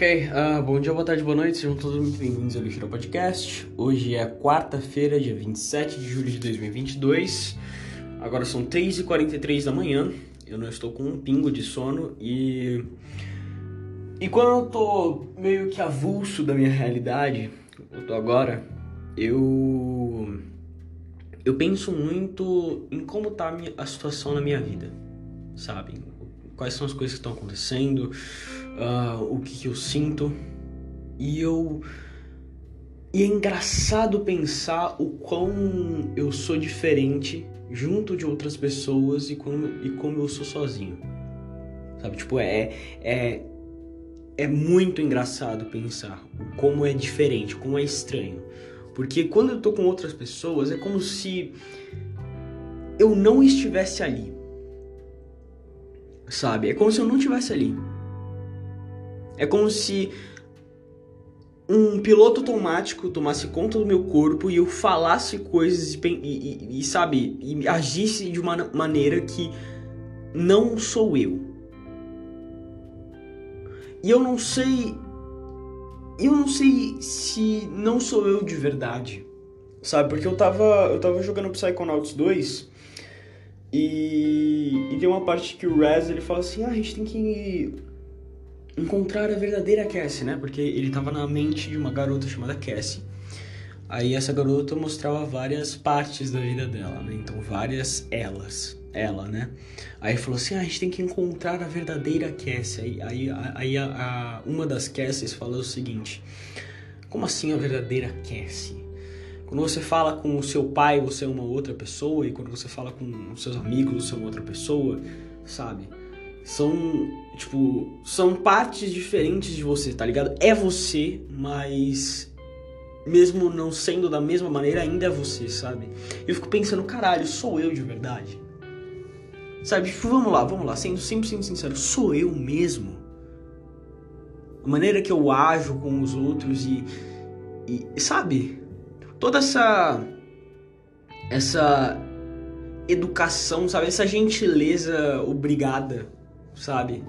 Ok, uh, bom dia, boa tarde, boa noite, sejam todos muito bem-vindos ao Lixeira Podcast. Hoje é quarta-feira, dia 27 de julho de 2022. Agora são 3h43 da manhã, eu não estou com um pingo de sono e. E quando eu tô meio que avulso da minha realidade, eu tô agora, eu. Eu penso muito em como tá a, minha, a situação na minha vida, sabe? Quais são as coisas que estão acontecendo uh, o que, eu sinto. E eu. E é engraçado pensar o quão eu sou diferente junto de outras pessoas e como, e como eu sou sozinho. Sabe? Tipo, é, é, é muito engraçado pensar como é diferente, como é estranho. Porque quando eu tô com outras pessoas, é como se eu não estivesse ali. Sabe? É como se eu não estivesse ali. É como se um piloto automático tomasse conta do meu corpo e eu falasse coisas e, e, e, sabe, e agisse de uma maneira que não sou eu. E eu não sei. Eu não sei se não sou eu de verdade. Sabe? Porque eu tava. Eu tava jogando Psychonauts 2 e, e tem uma parte que o Rez ele fala assim: ah, a gente tem que encontrar a verdadeira Cassie, né? Porque ele tava na mente de uma garota chamada Cassie. Aí essa garota mostrava várias partes da vida dela, né? Então várias elas, ela, né? Aí falou assim, ah, a gente tem que encontrar a verdadeira Cassie. Aí, aí, aí a, a, uma das Cassies falou o seguinte, como assim a verdadeira Cassie? Quando você fala com o seu pai, você é uma outra pessoa, e quando você fala com os seus amigos, você é uma outra pessoa, sabe? São, tipo, são partes diferentes de você, tá ligado? É você, mas mesmo não sendo da mesma maneira, ainda é você, sabe? Eu fico pensando, caralho, sou eu de verdade? Sabe, tipo, vamos lá, vamos lá, sendo 100% sincero, sou eu mesmo? A maneira que eu ajo com os outros e, e sabe? Toda essa essa educação, sabe? Essa gentileza obrigada sabe?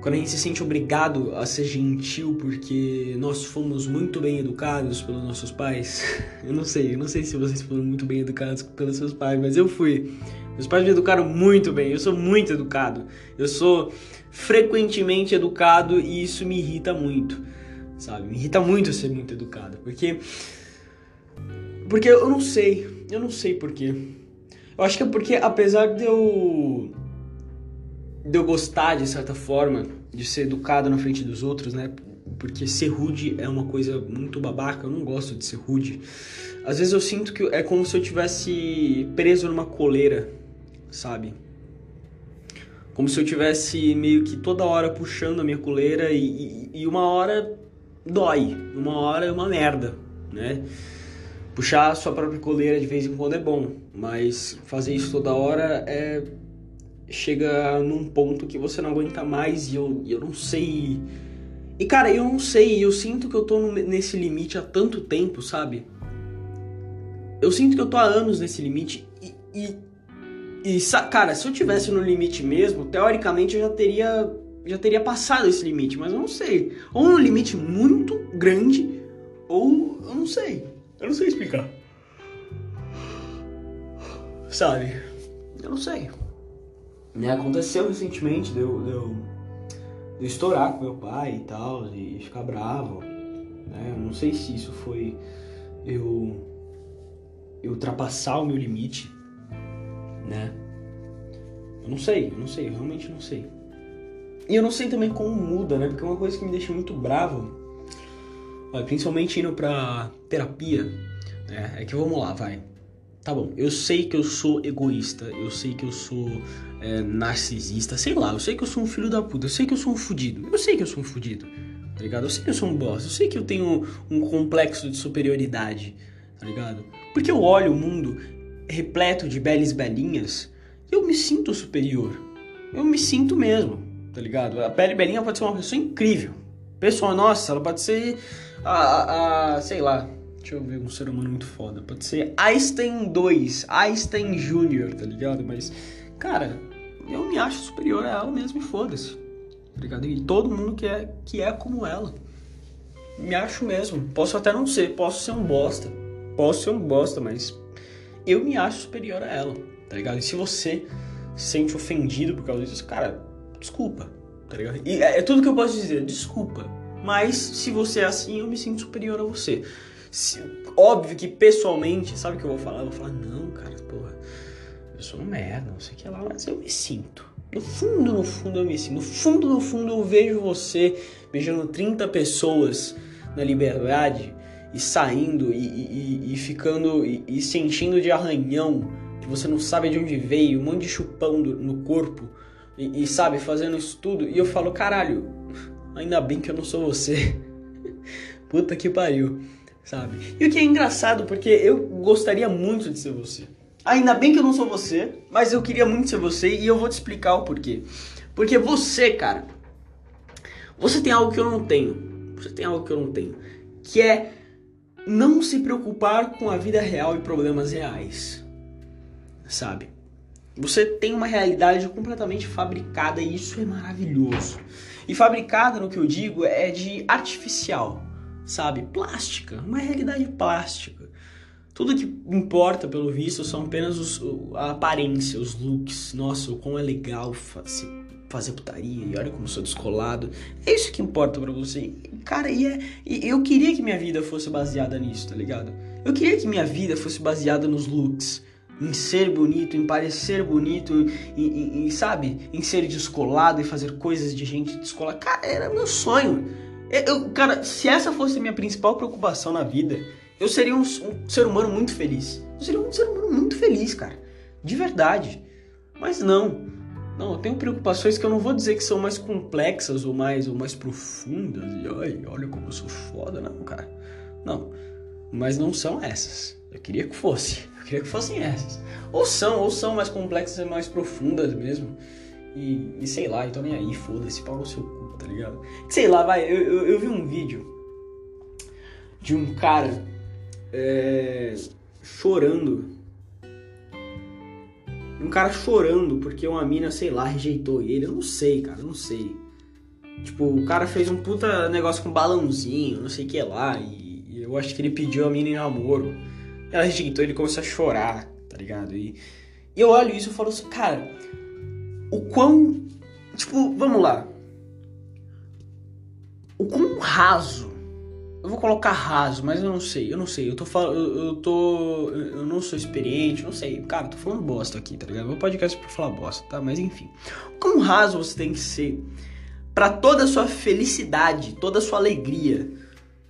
Quando a gente se sente obrigado a ser gentil porque nós fomos muito bem educados pelos nossos pais. Eu não sei, eu não sei se vocês foram muito bem educados pelos seus pais, mas eu fui. Meus pais me educaram muito bem, eu sou muito educado. Eu sou frequentemente educado e isso me irrita muito, sabe? Me irrita muito ser muito educado, porque porque eu não sei, eu não sei porquê. Eu acho que é porque apesar de eu de eu gostar, de certa forma, de ser educado na frente dos outros, né? Porque ser rude é uma coisa muito babaca, eu não gosto de ser rude. Às vezes eu sinto que é como se eu tivesse preso numa coleira, sabe? Como se eu tivesse meio que toda hora puxando a minha coleira e, e, e uma hora dói, uma hora é uma merda, né? Puxar a sua própria coleira de vez em quando é bom, mas fazer isso toda hora é chega num ponto que você não aguenta mais e eu, eu não sei. E cara, eu não sei, eu sinto que eu tô nesse limite há tanto tempo, sabe? Eu sinto que eu tô há anos nesse limite e, e, e cara, se eu tivesse no limite mesmo, teoricamente eu já teria já teria passado esse limite, mas eu não sei. Ou um limite muito grande, ou eu não sei. Eu não sei explicar. Sabe? Eu não sei. Né? Aconteceu recentemente de eu, de, eu, de eu estourar com meu pai e tal, e ficar bravo. Né? Eu não sei se isso foi eu, eu ultrapassar o meu limite, né? Eu não sei, eu não sei, eu realmente não sei. E eu não sei também como muda, né? Porque é uma coisa que me deixa muito bravo, principalmente indo pra terapia, né? É que vamos lá, vai. Tá bom, eu sei que eu sou egoísta, eu sei que eu sou é, narcisista, sei lá, eu sei que eu sou um filho da puta, eu sei que eu sou um fudido, eu sei que eu sou um fudido, tá ligado? Eu sei que eu sou um boss, eu sei que eu tenho um complexo de superioridade, tá ligado? Porque eu olho o mundo repleto de belas belinhas e eu me sinto superior. Eu me sinto mesmo, tá ligado? A pele belinha pode ser uma pessoa incrível. Pessoa, nossa, ela pode ser a, a, a sei lá, Deixa eu ver um ser humano muito foda. Pode ser Einstein 2, Einstein Jr., tá ligado? Mas, cara, eu me acho superior a ela mesmo e foda-se. tá ligado? E todo mundo que é, que é como ela. Me acho mesmo. Posso até não ser, posso ser um bosta. Posso ser um bosta, mas eu me acho superior a ela, tá ligado? E se você se sente ofendido por causa disso, cara, desculpa, tá ligado? E é, é tudo que eu posso dizer, desculpa. Mas se você é assim, eu me sinto superior a você. Se, óbvio que pessoalmente, sabe o que eu vou falar? Eu vou falar, não, cara, porra, eu sou um merda, não sei o que lá, mas eu me sinto. No fundo, no fundo eu me sinto. No fundo, no fundo eu vejo você beijando 30 pessoas na liberdade e saindo e, e, e ficando e, e, sentindo de arranhão que você não sabe de onde veio, um monte de chupão do, no corpo e, sabe, fazendo isso tudo. E eu falo, caralho, ainda bem que eu não sou você. Puta que pariu, sabe? E o que é engraçado, porque eu gostaria muito de ser você. Ainda bem que eu não sou você, mas eu queria muito ser você e eu vou te explicar o porquê. Porque você, cara, você tem algo que eu não tenho. Você tem algo que eu não tenho. Que é não se preocupar com a vida real e problemas reais. Sabe? Você tem uma realidade completamente fabricada e isso é maravilhoso. E fabricada, no que eu digo, é de artificial, sabe? Plástica, uma realidade plástica. Tudo que importa, pelo visto, são apenas os, a aparência, os looks. Nossa, o quão é legal fazer fazer putaria e olha como sou descolado. É isso que importa para você. Cara, e, é, e eu queria que minha vida fosse baseada nisso, tá ligado? Eu queria que minha vida fosse baseada nos looks. Em ser bonito, em parecer bonito, em, sabe? Em ser descolado e fazer coisas de gente descolada. Cara, era meu sonho. Eu, cara, se essa fosse a minha principal preocupação na vida, eu seria um, um ser humano muito feliz. Eu seria um ser humano muito feliz, cara. De verdade. Mas não. Não, eu tenho preocupações que eu não vou dizer que são mais complexas ou mais, ou mais profundas. E ai, olha como eu sou foda, não, cara. Não. Mas não são essas. Eu queria que fosse. Eu queria que fossem essas. Ou são, ou são mais complexas e mais profundas mesmo. E, e sei lá, então nem aí, foda-se, pau no seu tá ligado? Sei lá, vai, eu, eu, eu vi um vídeo de um cara é, chorando um cara chorando porque uma mina, sei lá, rejeitou ele. Eu não sei, cara, eu não sei. Tipo, o cara fez um puta negócio com balãozinho, não sei o que lá. E, e, eu acho que ele pediu a mina em namoro. Ela rejeitou, ele começou a chorar, tá ligado? E, e eu olho isso e falo assim, cara, o quão. Tipo, vamos lá. O quão raso eu vou colocar raso, mas eu não sei, eu não sei. Eu tô falando, eu, eu, tô. Eu não sou experiente, não sei. Cara, eu tô falando bosta aqui, tá ligado? Meu podcast é pra falar bosta, tá? Mas enfim. Como raso você tem que ser para toda a sua felicidade, toda a sua alegria,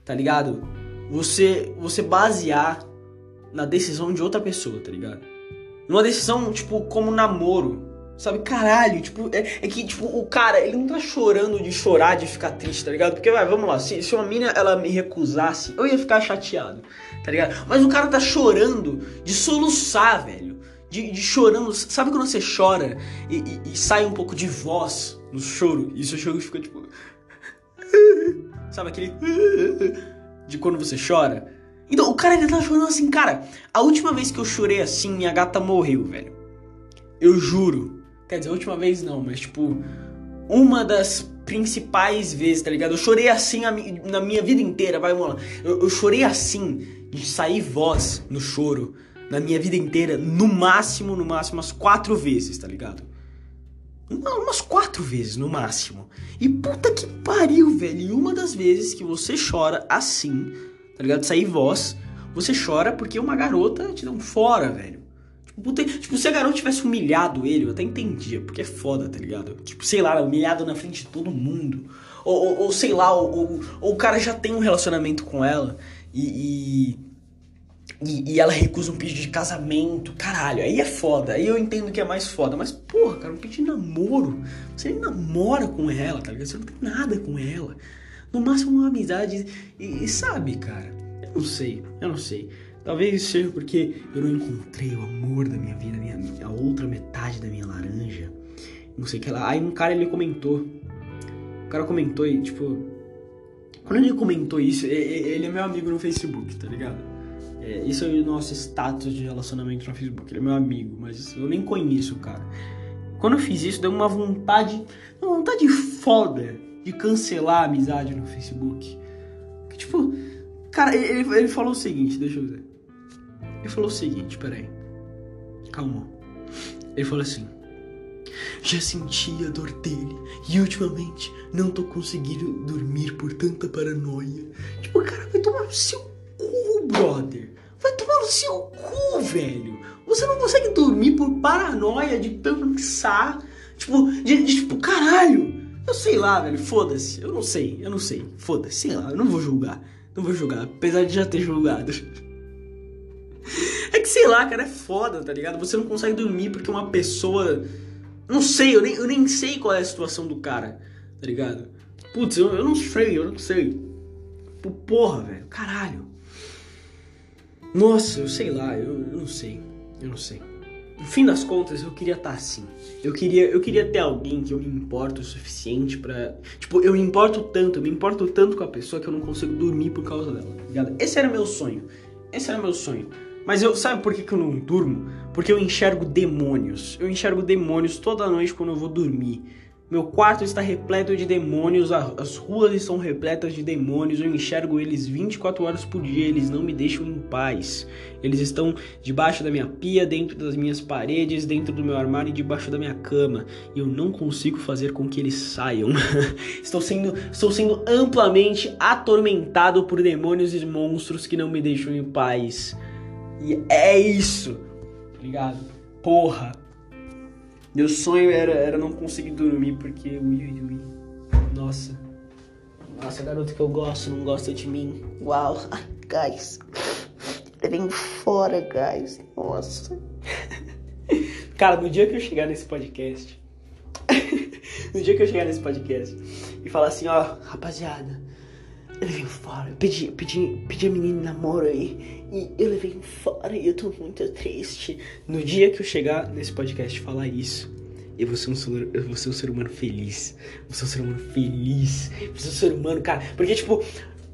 tá ligado? Você, você basear na decisão de outra pessoa, tá ligado? Numa decisão, tipo, como namoro. Sabe, caralho, tipo, é, é, que, tipo, o cara, ele não tá chorando de chorar, de ficar triste, tá ligado? Porque, vai, vamos lá, se, se uma mina, ela me recusasse, eu ia ficar chateado, tá ligado? Mas o cara tá chorando de soluçar, velho. De, de chorando, sabe quando você chora e, e, e, sai um pouco de voz no choro? E seu choro fica, tipo... Sabe aquele... De quando você chora? Então, o cara, ele tá chorando assim, cara, a última vez que eu chorei assim, minha gata morreu, velho. Eu juro. Quer dizer, a última vez não, mas tipo, uma das principais vezes, tá ligado? Eu chorei assim na minha vida inteira, vai, lá. Eu, eu chorei assim, de sair voz no choro, na minha vida inteira, no máximo, no máximo, umas quatro vezes, tá ligado? Não, umas quatro vezes no máximo. E puta que pariu, velho. E uma das vezes que você chora assim, tá ligado? Sair voz, você chora porque uma garota te deu um fora, velho. Puta, tipo, se a garota tivesse humilhado ele, eu até entendia, porque é foda, tá ligado? Tipo, sei lá, humilhado na frente de todo mundo. Ou, ou, ou sei lá, ou, ou, o cara já tem um relacionamento com ela e, e, e, ela recusa um pedido de casamento. Caralho, aí é foda. Aí eu entendo que é mais foda. Mas, porra, cara, um pedido de namoro. Você nem namora com ela, tá ligado? Você não tem nada com ela. No máximo uma amizade. E, e sabe, cara, eu não sei, eu não sei. Talvez seja porque eu não encontrei o amor da minha vida, a, minha, a outra metade da minha laranja. Não sei o que lá. Aí um cara ele comentou. O cara comentou e, tipo. Quando ele comentou isso, ele é meu amigo no Facebook, tá ligado? É, isso é o nosso status de relacionamento no Facebook. Ele é meu amigo, mas eu nem conheço o cara. Quando eu fiz isso, deu uma vontade, uma vontade foda de cancelar a amizade no Facebook. Que, tipo, cara, ele, ele falou o seguinte, deixa eu ver. Ele falou o seguinte, peraí. Calma. Ele falou assim. Já senti a dor dele e ultimamente não tô conseguindo dormir por tanta paranoia. Tipo, cara, vai tomar no seu cu, brother. Vai tomar no seu cu, velho. Você não consegue dormir por paranoia de pensar. Tipo, de, de tipo, caralho. Eu sei lá, velho. Foda-se. Eu não sei. Eu não sei. Foda-se. Sei lá. Eu não vou julgar. Não vou julgar. Apesar de já ter julgado. É que sei lá, cara. É foda, tá ligado? Você não consegue dormir porque uma pessoa. Não sei. Eu nem, eu nem sei qual é a situação do cara. Tá ligado? Putz, eu, eu não sei. Eu não sei. Porra, velho. Caralho. Nossa, eu sei lá. Eu, eu não sei. Eu não sei. No fim das contas, eu queria estar tá assim. Eu queria, eu queria ter alguém que eu me importo o suficiente para, tipo, eu me importo tanto, eu me importo tanto com a pessoa que eu não consigo dormir por causa dela, tá ligado? Esse era meu sonho. Esse era meu sonho. Mas eu, sabe por que, que eu não durmo? Porque eu enxergo demônios. Eu enxergo demônios toda noite quando eu vou dormir. Meu quarto está repleto de demônios, as ruas estão repletas de demônios, eu enxergo eles 24 horas por dia, eles não me deixam em paz. Eles estão debaixo da minha pia, dentro das minhas paredes, dentro do meu armário e debaixo da minha cama. E eu não consigo fazer com que eles saiam. estou, sendo, estou sendo amplamente atormentado por demônios e monstros que não me deixam em paz. E é isso, tá ligado? Porra, meu sonho era, era não conseguir dormir porque ui, ui, ui. Nossa. Nossa, garoto que eu gosto não gosta de mim. Uau. Ai, guys. Vem fora, guys. Nossa. Cara, no dia que eu chegar nesse podcast. no dia que eu chegar nesse podcast e falar assim, ó, rapaziada, eu levei fora. Eu pedi, pedi, pedi a menina namoro aí. E eu levei fora e eu tô muito triste. No dia que eu chegar nesse podcast e falar isso, eu vou ser um ser, eu vou ser um ser humano feliz. Eu vou ser um ser humano feliz. Eu vou ser um ser humano, cara. Porque, tipo,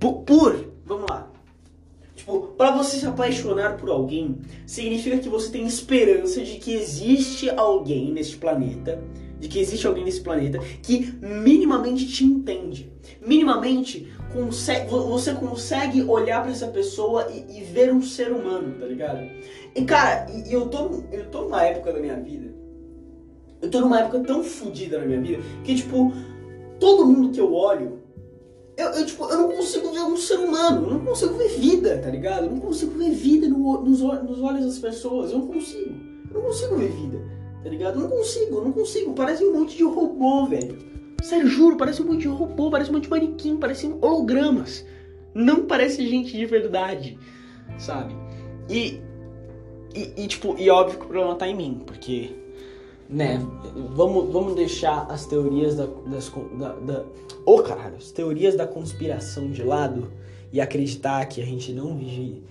por, por vamos lá. Tipo, para você se apaixonar por alguém, significa que você tem esperança de que existe alguém neste planeta de que existe alguém nesse planeta que minimamente te entende. Minimamente consegue, você consegue olhar para essa pessoa e, e, ver um ser humano, tá ligado? E cara, e, eu, tô, eu tô numa época da minha vida. Eu tô numa época tão fodida na minha vida que, tipo, todo mundo que eu olho eu, eu, tipo, eu não consigo ver um ser humano, eu não consigo ver vida, tá ligado? Eu não consigo ver vida no, nos, nos olhos das pessoas, eu não consigo. Eu não consigo ver vida tá ligado? Não consigo, não consigo. Parece um monte de robô, velho. Sério, juro, parece um monte de robô, parece um monte de manequim, parece hologramas. Não parece gente de verdade, sabe? E, e, e, tipo, e óbvio que o problema tá em mim, porque, né, vamos, vamos deixar as teorias da, das, da, da... Oh, caralho, as teorias da conspiração de lado e acreditar que a gente não vive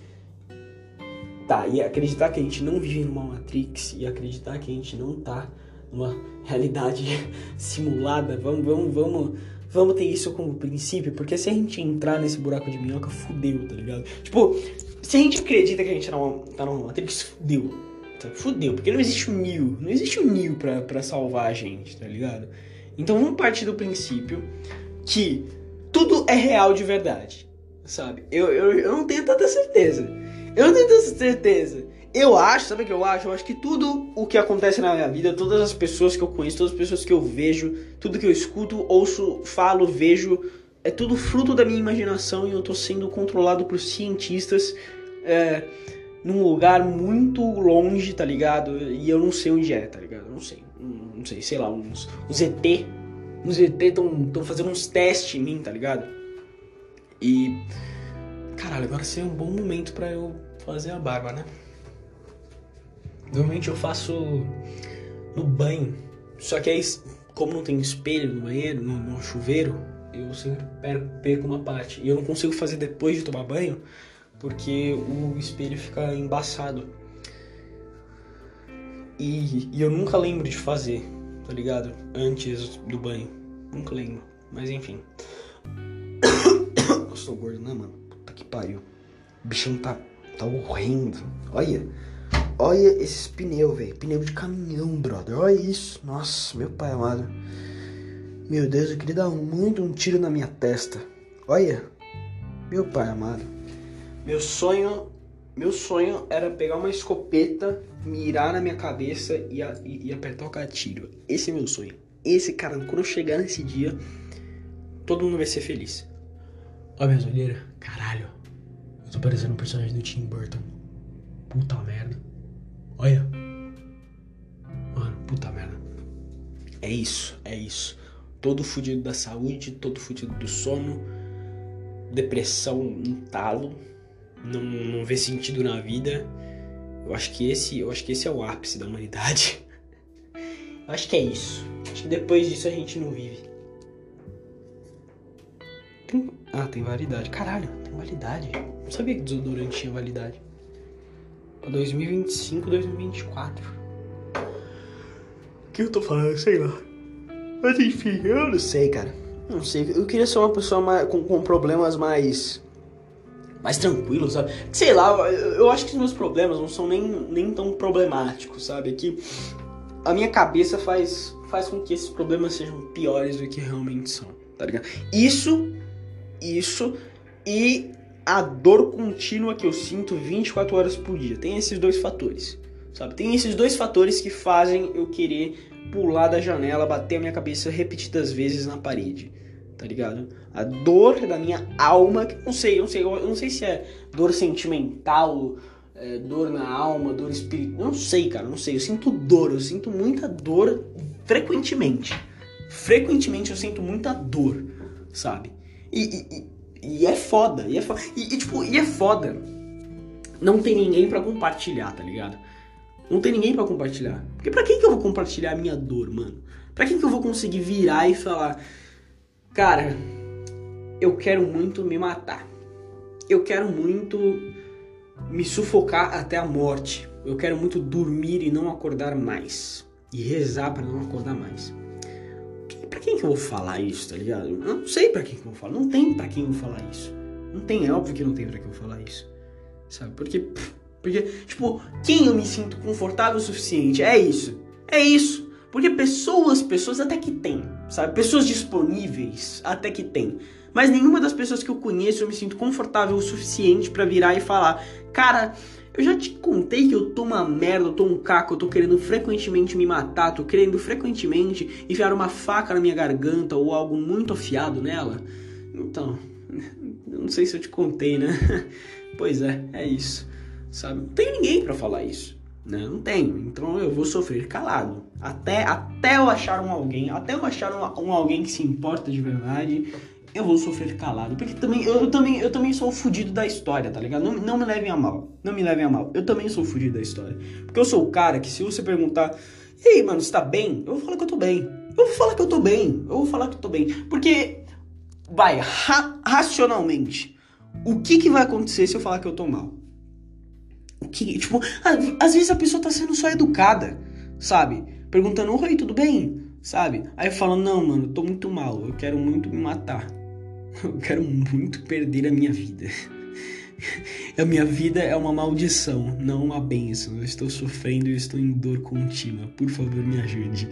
Tá, e acreditar que a gente não vive numa Matrix e acreditar que a gente não tá numa realidade simulada, vamos, vamos, vamos, vamos ter isso como princípio, porque se a gente entrar nesse buraco de minhoca, fudeu, tá ligado? Tipo, se a gente acredita que a gente tá numa, tá numa Matrix, fudeu. Tá, fudeu, porque não existe um mil, não existe um mil pra, pra salvar a gente, tá ligado? Então vamos partir do princípio que tudo é real de verdade, sabe? Eu, eu, eu não tenho tanta certeza. Eu não tenho certeza. Eu acho, sabe o que eu acho? Eu acho que tudo o que acontece na minha vida, todas as pessoas que eu conheço, todas as pessoas que eu vejo, tudo que eu escuto, ouço, falo, vejo, é tudo fruto da minha imaginação e eu tô sendo controlado por cientistas é, num lugar muito longe, tá ligado? E eu não sei onde é, tá ligado? Não sei. Não sei, sei lá, uns, uns ET. Uns ET estão fazendo uns testes em mim, tá ligado? E Caralho, agora seria um bom momento para eu fazer a barba, né? Normalmente eu faço no banho. Só que aí, como não tem espelho no banheiro, no, no chuveiro, eu sempre perco uma parte. E eu não consigo fazer depois de tomar banho, porque o espelho fica embaçado. E, e, eu nunca lembro de fazer, tá ligado? Antes do banho. Nunca lembro. Mas enfim. eu sou gordo, né, mano? que pariu. O bichão tá, tá horrendo. Olha. Olha esses pneus, velho. Pneu de caminhão, brother. Olha isso. Nossa, meu pai amado. Meu Deus, eu queria dar muito um tiro na minha testa. Olha. Meu pai amado. Meu sonho. Meu sonho era pegar uma escopeta, mirar na minha cabeça e, e, e apertar o gatilho. Esse é meu sonho. Esse, cara, quando eu chegar nesse dia, todo mundo vai ser feliz. Olha minhas olheiras. Caralho. Eu tô parecendo um personagem do Tim Burton. Puta merda. Olha. Mano, puta merda. É isso, é isso. Todo fudido da saúde, todo fudido do sono, depressão, um talo, não, não vê sentido na vida. Eu acho que esse, eu acho que esse é o ápice da humanidade. Eu acho que é isso. Acho que depois disso a gente não vive. Tem... Ah, tem validade. Caralho, tem validade. Não sabia que desodorante tinha validade. 2025, 2024. O que eu tô falando? Sei lá. Mas enfim, eu não sei, cara. Não sei. Eu queria ser uma pessoa mais, com, com problemas mais. mais tranquilos, sabe? Sei lá, eu, eu, acho que os meus problemas não são nem, nem tão problemáticos, sabe? Que a minha cabeça faz, faz com que esses problemas sejam piores do que realmente são, tá ligado? Isso, isso e a dor contínua que eu sinto 24 horas por dia. Tem esses dois fatores, sabe? Tem esses dois fatores que fazem eu querer pular da janela, bater a minha cabeça repetidas vezes na parede, tá ligado? A dor da minha alma, que não sei, não sei, eu não sei se é dor sentimental, é, dor na alma, dor espiritual, não sei, cara, não sei. Eu sinto dor, eu sinto muita dor frequentemente. Frequentemente eu sinto muita dor, sabe? E, e, e é foda, e é foda. E, e, tipo, e é foda. Não tem ninguém para compartilhar, tá ligado? Não tem ninguém para compartilhar. Porque pra quem que eu vou compartilhar a minha dor, mano? Pra quem que eu vou conseguir virar e falar, cara, eu quero muito me matar. Eu quero muito me sufocar até a morte. Eu quero muito dormir e não acordar mais. E rezar para não acordar mais quem que eu vou falar isso, tá ligado? Eu não sei para quem que eu vou falar. Não tem para quem eu vou falar isso. Não tem, é óbvio que não tem para quem eu falar isso. Sabe? Porque, porque, tipo, quem eu me sinto confortável o suficiente? É isso. É isso. Porque pessoas, pessoas até que tem, sabe? Pessoas disponíveis até que tem. Mas nenhuma das pessoas que eu conheço eu me sinto confortável o suficiente para virar e falar, cara, eu já te contei que eu tô uma merda, eu tô um caco, eu tô querendo frequentemente me matar, tô querendo frequentemente enfiar uma faca na minha garganta ou algo muito afiado nela. Então, não sei se eu te contei, né? pois é, é isso. Sabe? Não tem ninguém para falar isso. Né? Não tenho. Então eu vou sofrer calado. Até, até eu achar um alguém, até eu achar um, um alguém que se importa de verdade eu vou sofrer calado. Porque também, eu, eu, também, eu também sou o fudido da história, tá ligado? Não, não me levem a mal. Não me levem a mal. Eu também sou fudido da história. Porque eu sou o cara que se você perguntar, e aí, mano, você tá bem? Eu vou falar que eu tô bem. Eu vou falar que eu tô bem. Eu vou falar que eu tô bem. Porque, vai, ra racionalmente, o que que vai acontecer se eu falar que eu tô mal? O que, tipo, às vezes a pessoa tá sendo só educada, sabe? Perguntando, oi, tudo bem? Sabe? Aí eu falo, não, mano, eu tô muito mal, eu quero muito me matar. Eu quero muito perder a minha vida. A minha vida é uma maldição, não uma bênção. Eu estou sofrendo e estou em dor contínua. Por favor, me ajude.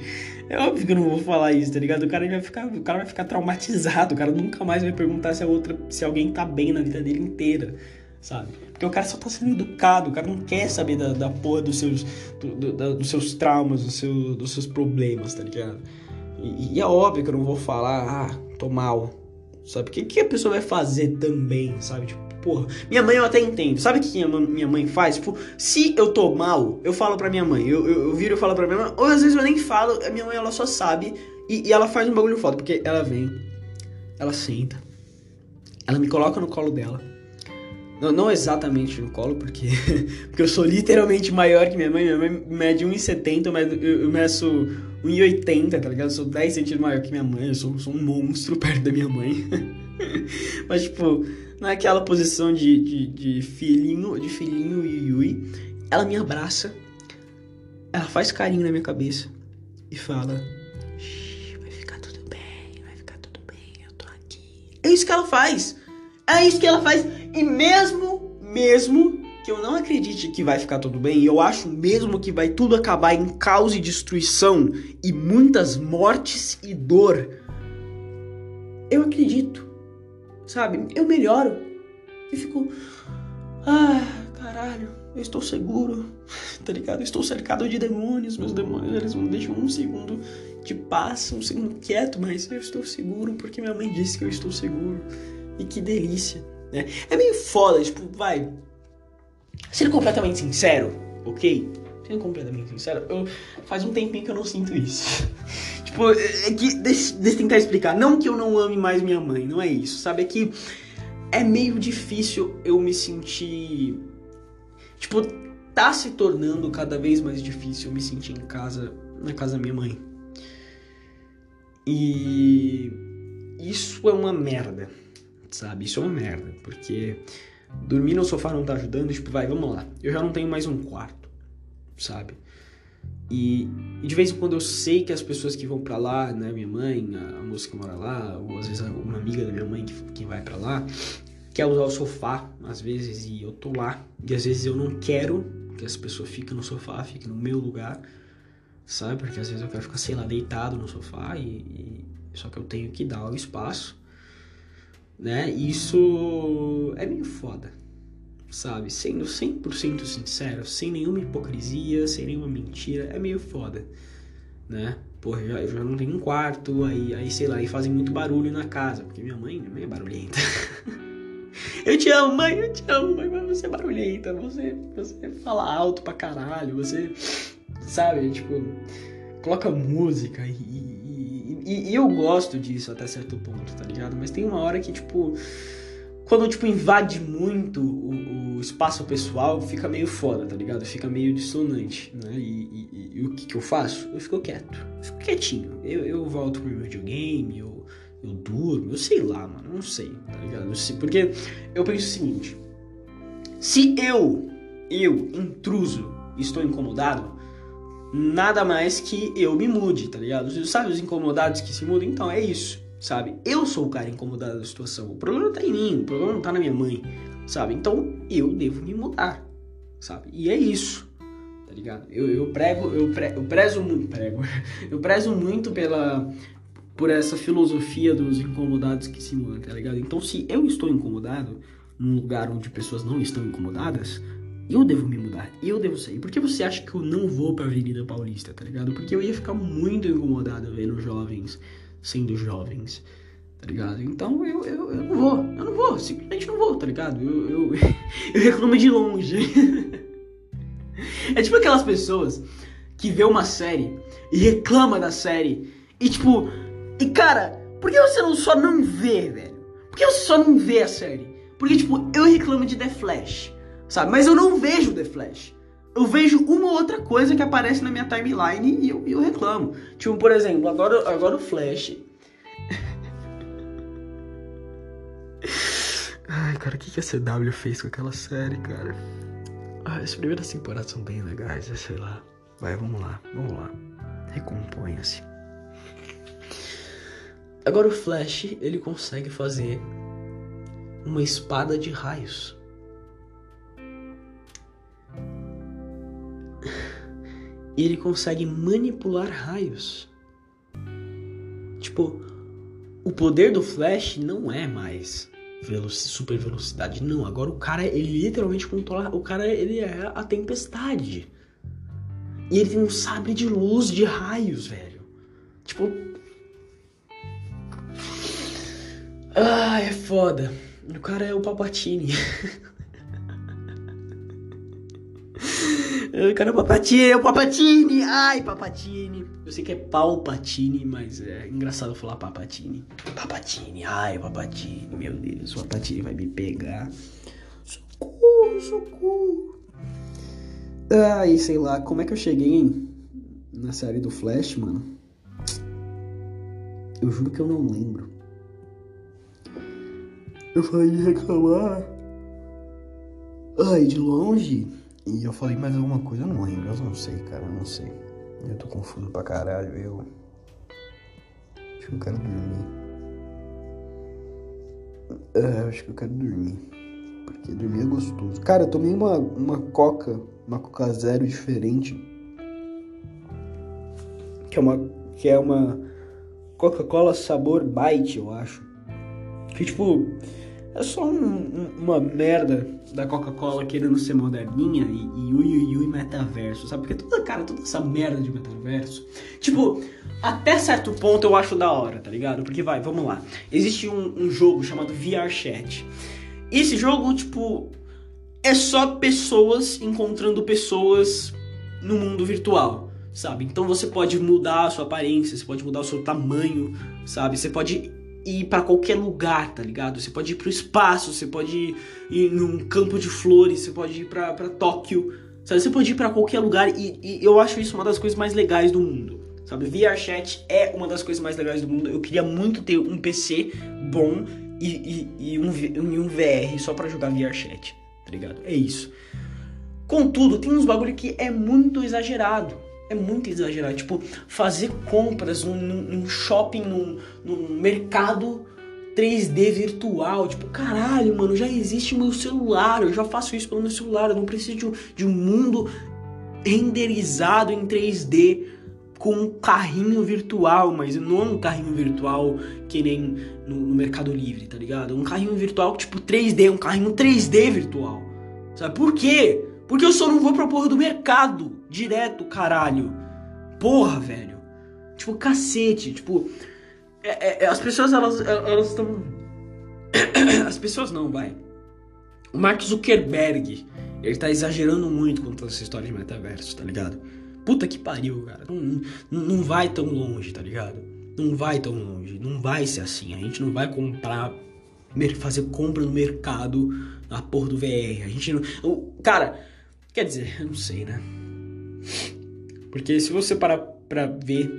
É óbvio que eu não vou falar isso, tá ligado? O cara vai ficar, o cara vai ficar traumatizado. O cara nunca mais vai perguntar se a outra, se alguém tá bem na vida dele inteira, sabe? Porque o cara só tá sendo educado. O cara não quer saber da, da porra dos seus, do, do, dos seus traumas, do seu, dos seus problemas, tá ligado? E, e é óbvio que eu não vou falar, ah, tô mal sabe? O que, que a pessoa vai fazer também, sabe? Tipo, porra, minha mãe eu até entendo. Sabe o que minha mãe faz? Tipo, se eu tô mal, eu falo pra minha mãe. Eu, eu, eu viro e falo pra minha mãe. Ou às vezes eu nem falo, a minha mãe ela só sabe. E, e ela faz um bagulho foda, porque ela vem, ela senta, ela me coloca no colo dela. Não, não exatamente no colo, porque, porque eu sou literalmente maior que minha mãe. Minha mãe mede 1,70, eu, eu, eu meço 1,80, tá ligado? Eu sou 10 centímetros maior que minha mãe. Eu sou, sou um monstro perto da minha mãe. Mas, tipo, naquela posição de, de, de filhinho, de filhinho Yui, ela me abraça, ela faz carinho na minha cabeça e fala: vai ficar tudo bem, vai ficar tudo bem, eu tô aqui. É isso que ela faz. É isso que ela faz. E mesmo, mesmo, que eu não acredite que vai ficar tudo bem, eu acho mesmo que vai tudo acabar em caos e destruição e muitas mortes e dor, eu acredito. Sabe? Eu melhoro. E fico. Ah, caralho, eu estou seguro. Tá ligado? Eu estou cercado de demônios. Meus demônios, eles me deixam um segundo de paz, um segundo quieto, mas eu estou seguro porque minha mãe disse que eu estou seguro. E que delícia, né? É meio foda, tipo, vai. Sendo completamente sincero, ok? Sendo completamente sincero, eu, faz um tempinho que eu não sinto isso. tipo, é que. Deixa, deixa eu tentar explicar. Não que eu não ame mais minha mãe, não é isso, sabe? É que é meio difícil eu me sentir. Tipo, tá se tornando cada vez mais difícil eu me sentir em casa, na casa da minha mãe. E isso é uma merda, sabe? Isso é uma merda, porque dormir no sofá não tá ajudando, tipo, vai, vamos lá. Eu já não tenho mais um quarto, sabe? E, e de vez em quando eu sei que as pessoas que vão para lá, né, minha mãe, a, a, moça que mora lá, ou às vezes uma amiga da minha mãe que, que vai para lá, quer usar o sofá, às vezes, e eu tô lá. E às vezes eu não quero que as pessoas fiquem no sofá, fiquem no meu lugar, sabe? Porque às vezes eu quero ficar, sei lá, deitado no sofá e, e só que eu tenho que dar o espaço, né? Isso é meio foda, sabe? Sendo 100% sincero, sem nenhuma hipocrisia, sem nenhuma mentira, é meio foda, né? Porra, já, eu já não tenho um quarto, aí, aí sei lá, aí fazem muito barulho na casa, porque minha mãe, minha mãe é barulhenta. Eu te amo, mãe, eu te amo, mãe, mas você é barulhenta, você, você fala alto pra caralho, você, sabe, tipo, coloca música e, e, e, eu gosto disso até certo ponto, tá ligado? Mas tem uma hora que, tipo, quando, tipo, invade muito o, o, espaço pessoal, fica meio foda, tá ligado? Fica meio dissonante, né? E, e, e, o que que eu faço? Eu fico quieto, eu fico quietinho. Eu, eu volto pro meu videogame, eu eu durmo, eu sei lá, mano, não sei, tá ligado? Eu sei, porque eu penso o seguinte: se eu, eu, intruso, estou incomodado, nada mais que eu me mude, tá ligado? Sabe os incomodados que se mudam? Então é isso, sabe? Eu sou o cara incomodado da situação. O problema não tá em mim, o problema não tá na minha mãe, sabe? Então eu devo me mudar, sabe? E é isso. Tá ligado? Eu, eu prego, eu, pre, eu prezo muito, prego, eu prezo muito pela, por essa filosofia dos incomodados que se mudam, tá ligado? Então, se eu estou incomodado num lugar onde pessoas não estão incomodadas, eu devo me mudar, eu devo sair. Por que você acha que eu não vou pra Avenida Paulista, tá ligado? Porque eu ia ficar muito incomodado vendo jovens sendo jovens, tá ligado? Então eu, eu, eu não vou, eu não vou, simplesmente não vou, tá ligado? Eu, eu, eu reclamo de longe. é tipo aquelas pessoas que vê uma série e reclama da série e tipo e cara, por que você não só não vê, velho? Por que você só não vê a série? Porque, tipo, eu reclamo de The Flash, sabe? Mas eu não vejo The Flash. Eu vejo uma ou outra coisa que aparece na minha timeline e eu, eu reclamo. Tipo, por exemplo, agora, agora o Flash. Ai, cara, o que, que a CW fez com aquela série, cara? Ah, as primeiras temporadas são bem legais, sei lá. Vai, vamos lá, vamos lá. Recomponha-se. Agora o Flash, ele consegue fazer uma espada de raios. Ele consegue manipular raios. Tipo, o poder do Flash não é mais super velocidade, não. Agora o cara, ele literalmente controla. O cara, ele é a tempestade. E ele tem um sabre de luz de raios, velho. Tipo, Ah, é foda. O cara é o Papatini. cara Papatini, é o Papatini. Ai, Papatini. Eu sei que é Palpatini, mas é engraçado falar Papatini. Papatini, ai, Papatini. Meu Deus, o Papatini vai me pegar. Socorro, socorro. Ai, sei lá, como é que eu cheguei hein? na série do Flash, mano? Eu juro que eu não lembro. Eu falei reclamar. Ai, de longe. E eu falei mais alguma coisa, eu não lembro, eu não sei, cara, eu não sei. Eu tô confuso pra caralho, eu. Acho que eu quero dormir. É, acho que eu quero dormir. porque dormir é gostoso. Cara, eu tomei uma, uma coca, uma coca zero diferente. Que é uma, que é uma Coca-Cola sabor bite, eu acho. Que tipo, é só um, uma merda da Coca-Cola querendo ser moderninha e, e ui, ui, ui, metaverso, sabe? Porque toda, cara, toda essa merda de metaverso. Tipo, até certo ponto eu acho da hora, tá ligado? Porque vai, vamos lá. Existe um, um jogo chamado VR Chat. Esse jogo, tipo, é só pessoas encontrando pessoas no mundo virtual, sabe? Então você pode mudar a sua aparência, você pode mudar o seu tamanho, sabe? Você pode ir para qualquer lugar, tá ligado? Você pode ir pro espaço, você pode ir, num campo de flores, você pode ir pra, pra Tóquio, sabe? Você pode ir para qualquer lugar e, e, eu acho isso uma das coisas mais legais do mundo, sabe? VRChat é uma das coisas mais legais do mundo. Eu queria muito ter um PC bom e, e, e um, um VR só para jogar VRChat, tá ligado? É isso. Contudo, tem uns bagulho que é muito exagerado é muito exagerado. Tipo, fazer compras num, num shopping, num, num mercado 3D virtual. Tipo, caralho, mano, já existe meu celular. Eu já faço isso pelo meu celular. Eu não preciso de um, de um mundo renderizado em 3D com um carrinho virtual, mas não um carrinho virtual que nem no, no Mercado Livre, tá ligado? Um carrinho virtual tipo 3D, um carrinho 3D virtual. Sabe por quê? Porque eu só não vou pra porra do mercado direto, caralho. Porra, velho. Tipo, cacete. Tipo, é, é, é as pessoas, elas elas estão. as pessoas não, vai. O Mark Zuckerberg, ele tá exagerando muito com toda essa história de metaverso, tá ligado? Puta que pariu, cara. Não, não, não vai tão longe, tá ligado? Não vai tão longe. Não vai ser assim. A gente não vai comprar fazer compra no mercado na porra do VR. A gente não. Cara, quer dizer, eu não sei, né? Porque se você parar pra ver,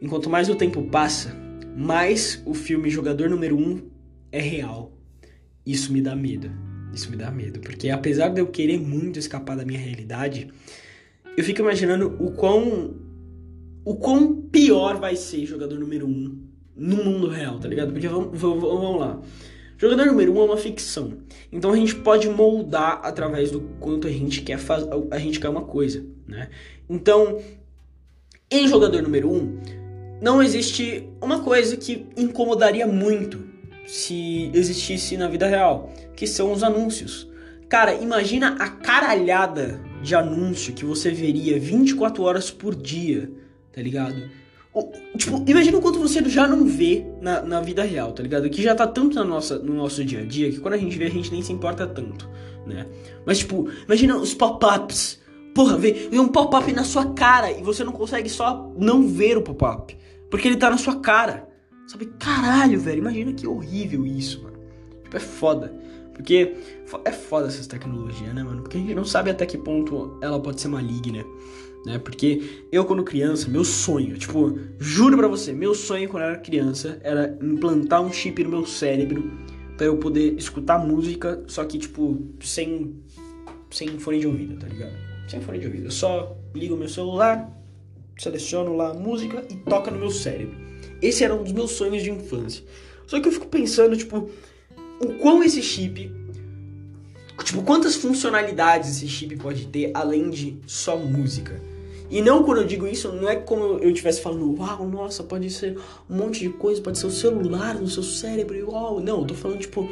enquanto mais o tempo passa, mais o filme Jogador Número 1 um é real. Isso me dá medo. Isso me dá medo. Porque apesar de eu querer muito escapar da minha realidade, eu fico imaginando o quão. O quão pior vai ser jogador número 1 um no mundo real, tá ligado? Porque vamos, vamos, vamos lá. Jogador número 1 um é uma ficção. Então a gente pode moldar através do quanto a gente quer fazer, a gente quer uma coisa, né? Então, em jogador número 1, um, não existe uma coisa que incomodaria muito se existisse na vida real, que são os anúncios. Cara, imagina a caralhada de anúncio que você veria 24 horas por dia, tá ligado? Tipo, imagina o quanto você já não vê na, na vida real, tá ligado? Que já tá tanto na nossa, no nosso dia a dia que quando a gente vê a gente nem se importa tanto, né? Mas, tipo, imagina os pop-ups. Porra, vê, vê um pop-up na sua cara e você não consegue só não ver o pop-up. Porque ele tá na sua cara. Sabe? Caralho, velho. Imagina que horrível isso, mano. Tipo, é foda. Porque é foda essas tecnologias, né, mano? Porque a gente não sabe até que ponto ela pode ser maligna né? Porque eu, quando criança, meu sonho, tipo, juro pra você, meu sonho quando eu era criança era implantar um chip no meu cérebro para eu poder escutar música, só que, tipo, sem, sem fone de ouvido, tá ligado? Sem fone de ouvido. Eu só ligo meu celular, seleciono lá a música e toca no meu cérebro. Esse era um dos meus sonhos de infância. Só que eu fico pensando, tipo, o quão esse chip Tipo, quantas funcionalidades esse chip pode ter além de só música? E não quando eu digo isso, não é como eu estivesse falando, uau, nossa, pode ser um monte de coisa, pode ser o celular no seu cérebro, uau. Não, eu tô falando, tipo,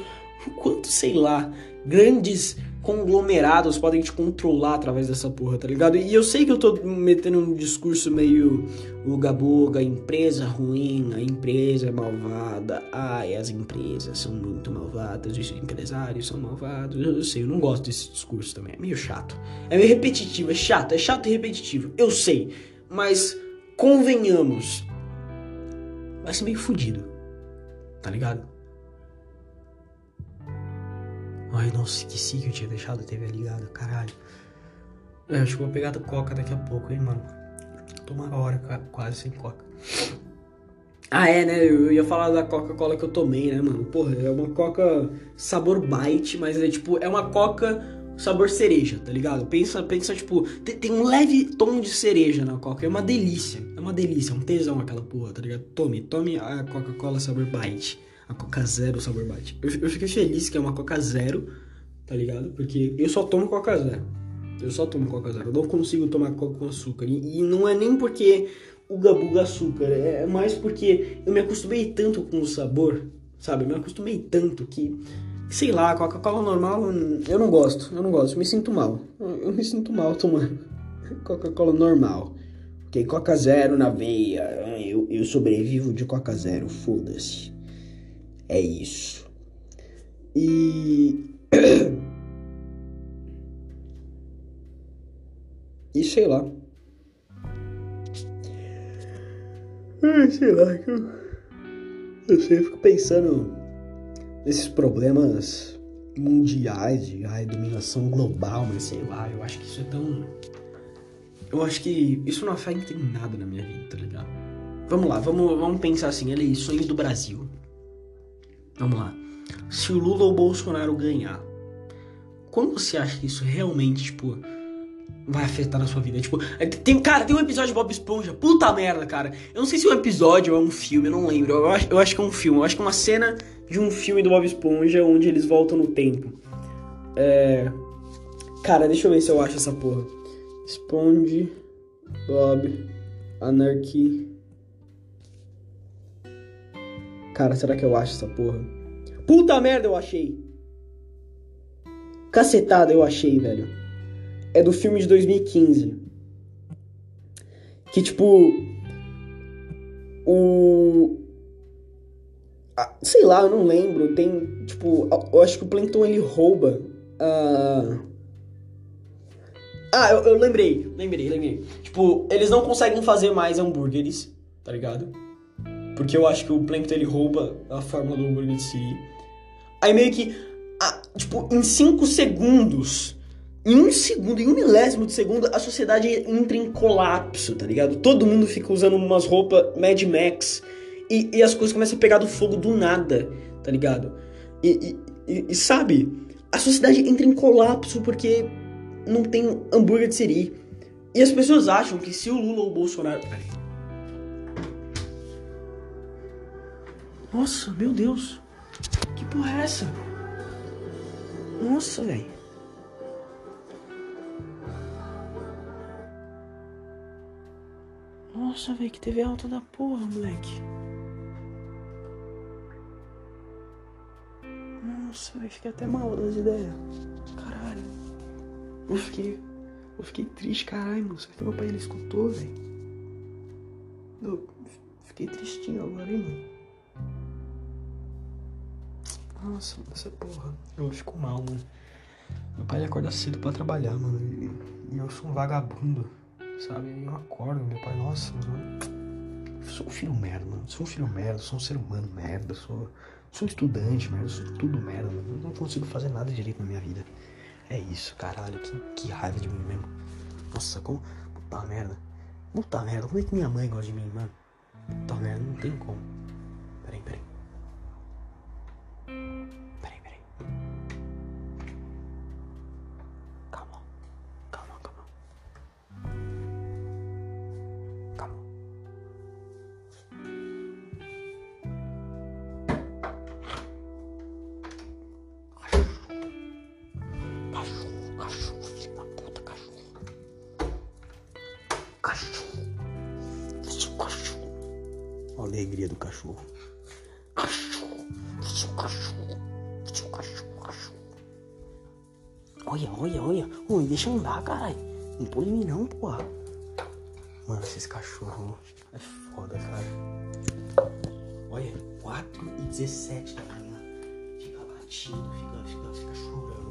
o quanto, sei lá, grandes conglomerados podem te controlar através dessa porra, tá ligado? E eu sei que eu tô metendo um discurso meio uga buga, empresa ruim, a empresa é malvada, ai, as empresas são muito malvadas, os empresários são malvados. Eu, eu sei, eu não gosto desse discurso também, é meio chato. É meio repetitivo, é chato, é chato e repetitivo. Eu sei, mas convenhamos, vai ser meio fudido, tá ligado? Ai, nossa, esqueci que eu tinha deixado a TV ligada, caralho. É, acho que vou pegar coca daqui a pouco, hein, mano. Tô uma hora quase sem coca. Ah, é, né? Eu ia falar da Coca-Cola que eu tomei, né, mano? Porra, é uma Coca sabor bite, mas é tipo, é uma Coca sabor cereja, tá ligado? Pensa, pensa tipo, tem, tem, um leve tom de cereja na Coca, é uma delícia. É uma delícia, é um tesão aquela porra, tá ligado? Tome, tome a Coca-Cola sabor bite a Coca Zero sabor bite. Eu, eu fiquei feliz que é uma Coca Zero tá ligado? Porque eu só tomo Coca Zero. Eu só tomo Coca Zero. Eu não consigo tomar Coca com açúcar. E, e não é nem porque o gabuga açúcar, é mais porque eu me acostumei tanto com o sabor, sabe? Eu me acostumei tanto que, sei lá, Coca-Cola normal eu não gosto. Eu não gosto. Eu me sinto mal. Eu, eu me sinto mal tomando Coca-Cola normal. Ok, Coca Zero na veia. Eu, eu sobrevivo de Coca Zero, foda-se. É isso. E. e sei lá. Sei lá, eu, eu eu fico pensando nesses problemas mundiais de ai, dominação global, mas sei lá, eu acho que isso é tão. Eu acho que isso não afeta em nada na minha vida, tá ligado? Vamos lá, vamos, vamos pensar assim, eleições do Brasil. Vamos lá. Se o Lula ou o Bolsonaro ganhar, como você acha que isso realmente, tipo, vai afetar na sua vida? Tipo, tem, cara, tem um episódio de Bob Esponja, puta merda, cara. Eu não sei se é um episódio ou é um filme, eu não lembro. Eu acho, eu acho que é um filme, eu acho que é uma cena de um filme do Bob Esponja onde eles voltam no tempo. É. Cara, deixa eu ver se eu acho essa porra. Sponge, Bob, Anarchy. Cara, será que eu acho essa porra? Puta merda, eu achei. Cacetada, eu achei, velho. É do filme de 2015. Que tipo. O. Ah, sei lá, eu não lembro. Tem. Tipo, eu acho que o Plankton ele rouba. Uh... Ah, eu, eu lembrei, lembrei, lembrei. Tipo, eles não conseguem fazer mais hambúrgueres, tá ligado? Porque eu acho que o Plankton ele rouba a fórmula do de Siri. Aí meio que, ah, tipo, em 5 segundos, em um segundo, em um milésimo de segundo, a sociedade entra em colapso, tá ligado? Todo mundo fica usando umas roupas Mad Max e, e as coisas começam a pegar do fogo do nada, tá ligado? E, e, e, sabe, a sociedade entra em colapso porque não tem hambúrguer de Siri. E as pessoas acham que se o Lula ou o Bolsonaro. Nossa, meu Deus. Que porra é essa? Nossa, velho. Nossa, velho, que TV alta da porra, moleque. Nossa, velho, fiquei até mal das ideias. Caralho. Eu fiquei. Eu fiquei triste, caralho, mano. Será que meu pai ele escutou, velho? Fiquei tristinho agora, hein, mano. Nossa, essa porra. Eu fico mal, mano. Meu pai acorda cedo pra trabalhar, mano. E, e eu sou um vagabundo, sabe? Eu acordo, meu pai, nossa, mano. Eu sou um filho merda, mano. Sou um filho merda, sou um ser humano merda, sou, sou um estudante merda, sou tudo merda, mano. Eu não consigo fazer nada direito na minha vida. É isso, caralho. Que, que raiva de mim mesmo. Nossa, como. Puta merda. Puta merda, como é que minha mãe gosta de mim, mano? Puta merda, não tem como. Peraí. Peraí, cachorro. Um cachorro, cachorro. Olha, olha, olha. Oi, deixa andar, caralho. Não pula em mim não, porra. Mano, esses cachorros é foda, cara. Olha, 4 e 17 da manhã. Fica latindo, fica, fica, fica chorando.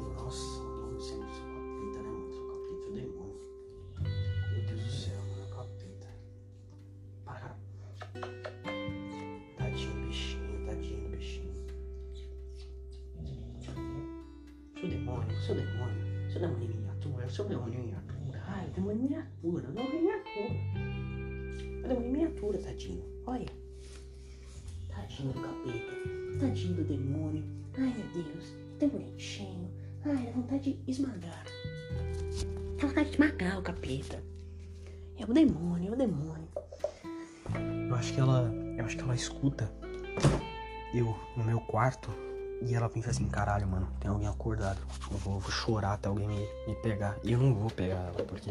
Ela pensa assim, caralho, mano, tem alguém acordado. Eu vou, vou chorar até alguém me, me pegar. E eu não vou pegar ela, porque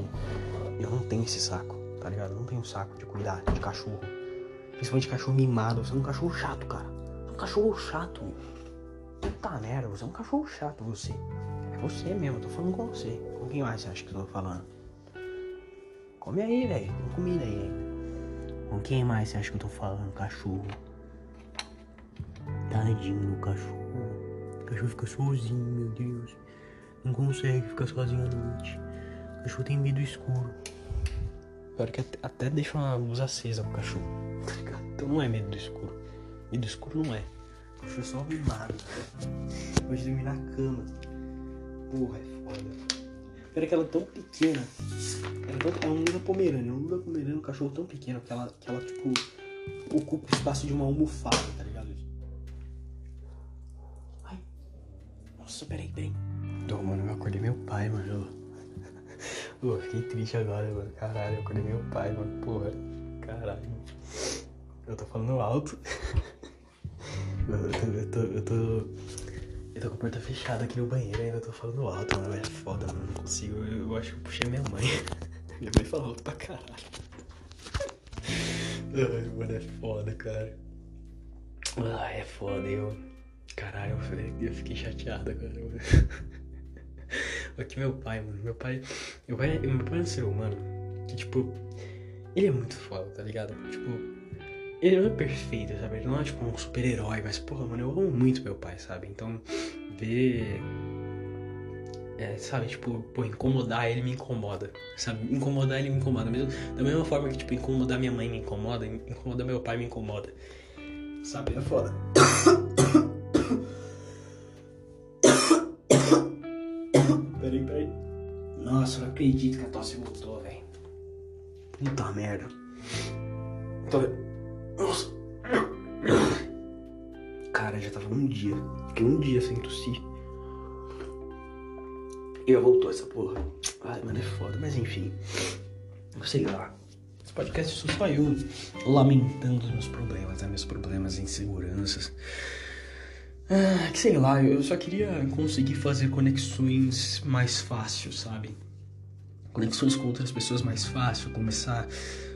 eu não tenho esse saco, tá ligado? Eu não tenho saco de cuidar de cachorro. Principalmente cachorro mimado. Você é um cachorro chato, cara. Você é um cachorro chato. Puta merda, você é um cachorro chato, você. É você mesmo, eu tô falando com você. Com quem mais você acha que eu tô falando? Come aí, velho. Tem comida aí. Com quem mais você acha que eu tô falando? Cachorro. Tadinho do cachorro. O cachorro fica sozinho, meu Deus. Não consegue ficar sozinho à noite. O cachorro tem medo escuro. Pior que até, até deixa uma luz acesa pro cachorro. Então não é medo do escuro. Medo escuro não é. O cachorro é só arrumado. Pode dormir na cama. Porra, é foda. Pera que ela é tão pequena. Ela é, tão, é um Lula Pomerânia. Um Lula Pomerânia, um cachorro tão pequeno que ela, que ela, tipo, ocupa o espaço de uma almofada, tá Peraí, peraí. Tô, mano, eu acordei meu pai, mano. Pô, fiquei triste agora, mano. Caralho, eu acordei meu pai, mano. Porra. Caralho. Eu tô falando alto. eu, tô, eu, tô, eu tô. Eu tô com a porta fechada aqui no banheiro ainda tô falando alto, mano. É foda, mano. Não consigo. Eu, eu acho que eu puxei minha mãe. minha mãe falou alto pra caralho. Ai, mano, é foda, cara. Ai, é foda. Eu. Caralho, eu fiquei chateado agora. Aqui meu pai, mano. Meu pai. Meu pai, meu pai é um ser humano que, tipo. Ele é muito foda, tá ligado? Tipo. Ele não é perfeito, sabe? Ele não é tipo um super-herói, mas, porra, mano, eu amo muito meu pai, sabe? Então, ver. É, sabe, tipo, pô, incomodar ele me incomoda. Sabe? Incomodar ele me incomoda. Mesmo, da mesma forma que, tipo, incomodar minha mãe me incomoda, incomodar meu pai me incomoda. Sabe? É foda. Nossa, eu não acredito que a tosse voltou, velho. Puta merda. Tô... Nossa. Cara, já tava um dia. Fiquei um dia sem tossir. E já voltou essa porra. Ai, mano, é foda. Mas enfim. Sei lá. Esse podcast só eu lamentando os meus problemas, né? Meus problemas e inseguranças. Ah, que sei lá, eu só queria conseguir fazer conexões mais fácil, sabe? Conexões com outras pessoas mais fácil, começar,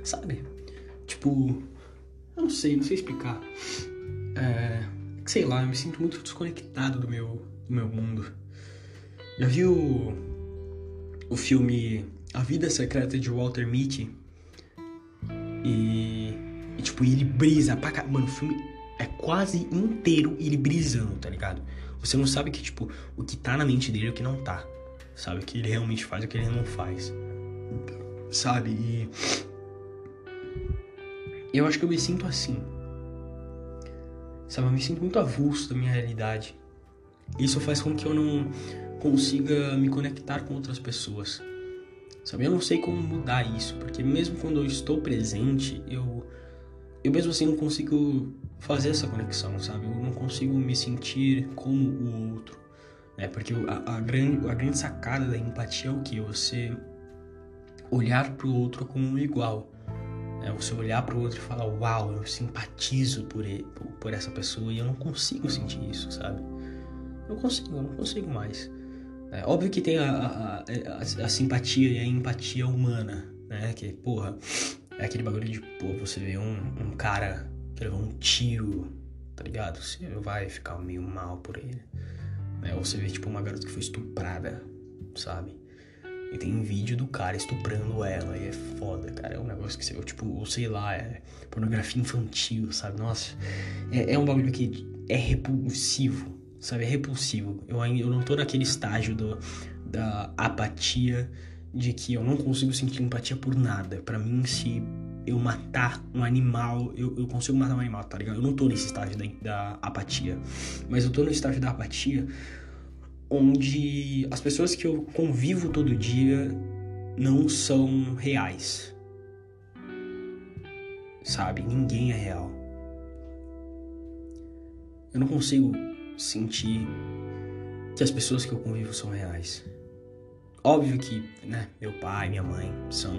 sabe? Tipo, eu não sei, não sei explicar. É, sei lá, eu me sinto muito desconectado do meu, do meu mundo. Já viu o filme A Vida Secreta de Walter Mitty? E, e tipo, ele brisa pra cá. Mano, o filme é quase inteiro ele brisando, tá ligado? Você não sabe que, tipo, o que tá na mente dele e o que não tá. Sabe? O que ele realmente faz e o que ele não faz. Sabe? E. Eu acho que eu me sinto assim. Sabe? Eu me sinto muito avulso da minha realidade. Isso faz com que eu não consiga me conectar com outras pessoas. Sabe? Eu não sei como mudar isso, porque mesmo quando eu estou presente, eu eu mesmo assim não consigo fazer essa conexão, sabe? Eu não consigo me sentir como o outro. Né? Porque a, a, grande, a grande sacada da empatia é o que? Você olhar para o outro como um igual. Né? Você olhar para o outro e falar, uau, eu simpatizo por, ele, por, essa pessoa e eu não consigo sentir isso, sabe? Não consigo, eu não consigo mais. É, óbvio que tem a, a, a, a simpatia e a empatia humana, né? Que, porra, é aquele bagulho de, pô, você vê um, um cara que levou um tiro, tá ligado? Você vai ficar meio mal por ele. Né? Ou você vê, tipo, uma garota que foi estuprada, sabe? E tem vídeo do cara estuprando ela e é foda, cara. É um negócio que você, tipo, ou sei lá, é pornografia infantil, sabe? Nossa, é, é um bagulho que é repulsivo, sabe? É repulsivo. Eu, eu não tô naquele estágio do, da apatia de que eu não consigo sentir empatia por nada. Para mim, se eu matar um animal, eu, eu, consigo matar um animal, tá ligado? Eu não tô nesse estágio da, da apatia. Mas eu tô no estágio da apatia onde as pessoas que eu convivo todo dia não são reais. Sabe? Ninguém é real. Eu não consigo sentir que as pessoas que eu convivo são reais. Óbvio que, né, meu pai, minha mãe são.